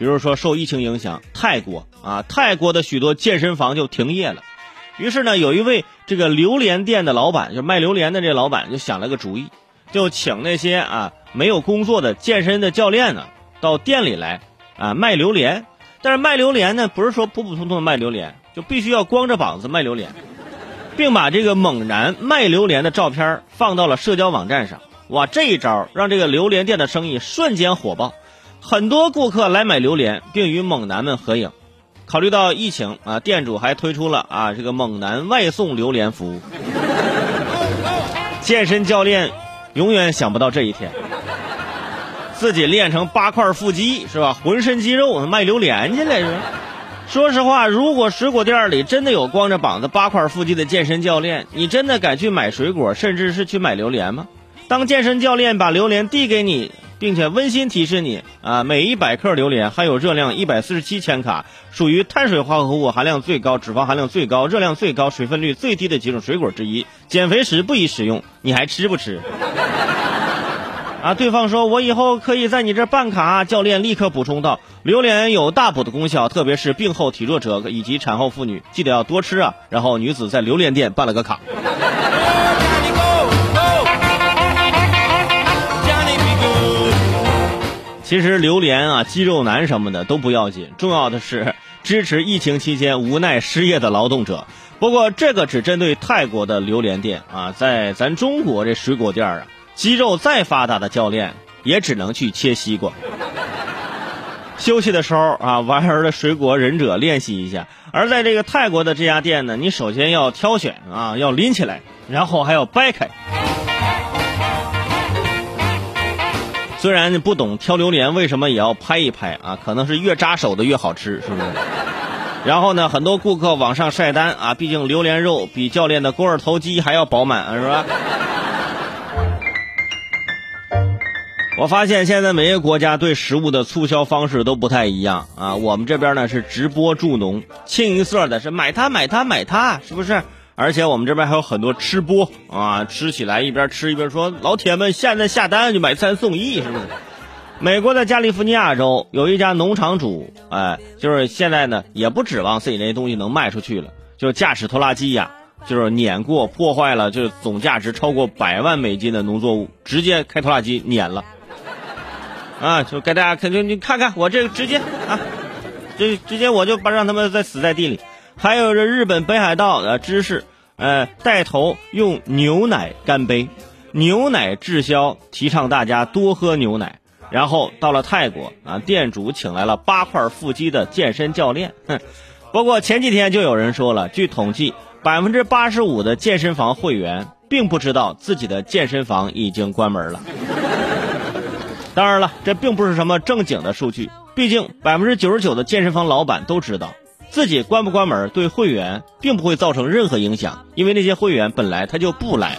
比如说受疫情影响，泰国啊，泰国的许多健身房就停业了。于是呢，有一位这个榴莲店的老板，就卖榴莲的这老板就想了个主意，就请那些啊没有工作的健身的教练呢到店里来啊卖榴莲。但是卖榴莲呢，不是说普普通通的卖榴莲，就必须要光着膀子卖榴莲，并把这个猛男卖榴莲的照片放到了社交网站上。哇，这一招让这个榴莲店的生意瞬间火爆，很多顾客来买榴莲，并与猛男们合影。考虑到疫情啊，店主还推出了啊这个猛男外送榴莲服务。健身教练永远想不到这一天。自己练成八块腹肌是吧？浑身肌肉卖榴莲去了是吧？说实话，如果水果店里真的有光着膀子八块腹肌的健身教练，你真的敢去买水果，甚至是去买榴莲吗？当健身教练把榴莲递给你，并且温馨提示你啊，每一百克榴莲含有热量一百四十七千卡，属于碳水化合物含量最高、脂肪含量最高、热量最高、水分率最低的几种水果之一，减肥时不宜食用，你还吃不吃？啊！对方说：“我以后可以在你这办卡。”教练立刻补充道：“榴莲有大补的功效，特别是病后体弱者以及产后妇女，记得要多吃啊。”然后女子在榴莲店办了个卡。其实榴莲啊、肌肉男什么的都不要紧，重要的是支持疫情期间无奈失业的劳动者。不过这个只针对泰国的榴莲店啊，在咱中国这水果店啊。肌肉再发达的教练也只能去切西瓜。休息的时候啊，玩儿的水果忍者练习一下。而在这个泰国的这家店呢，你首先要挑选啊，要拎起来，然后还要掰开。虽然你不懂挑榴莲，为什么也要拍一拍啊？可能是越扎手的越好吃，是不是？然后呢，很多顾客网上晒单啊，毕竟榴莲肉比教练的肱二头肌还要饱满，是吧？我发现现在每个国家对食物的促销方式都不太一样啊。我们这边呢是直播助农，清一色的是买它买它买它，是不是？而且我们这边还有很多吃播啊，吃起来一边吃一边说：“老铁们，现在下单就买三送一，是不是？”美国的加利福尼亚州有一家农场主，哎，就是现在呢也不指望自己那些东西能卖出去了，就驾驶拖拉机呀，就是碾过破坏了，就是总价值超过百万美金的农作物，直接开拖拉机碾了。啊，就给大家肯定你看看我这个直接啊，这直接我就把让他们再死在地里。还有这日本北海道的知识，呃，带头用牛奶干杯，牛奶滞销，提倡大家多喝牛奶。然后到了泰国啊，店主请来了八块腹肌的健身教练。哼，不过前几天就有人说了，据统计，百分之八十五的健身房会员并不知道自己的健身房已经关门了。当然了，这并不是什么正经的数据。毕竟百分之九十九的健身房老板都知道，自己关不关门对会员并不会造成任何影响，因为那些会员本来他就不来。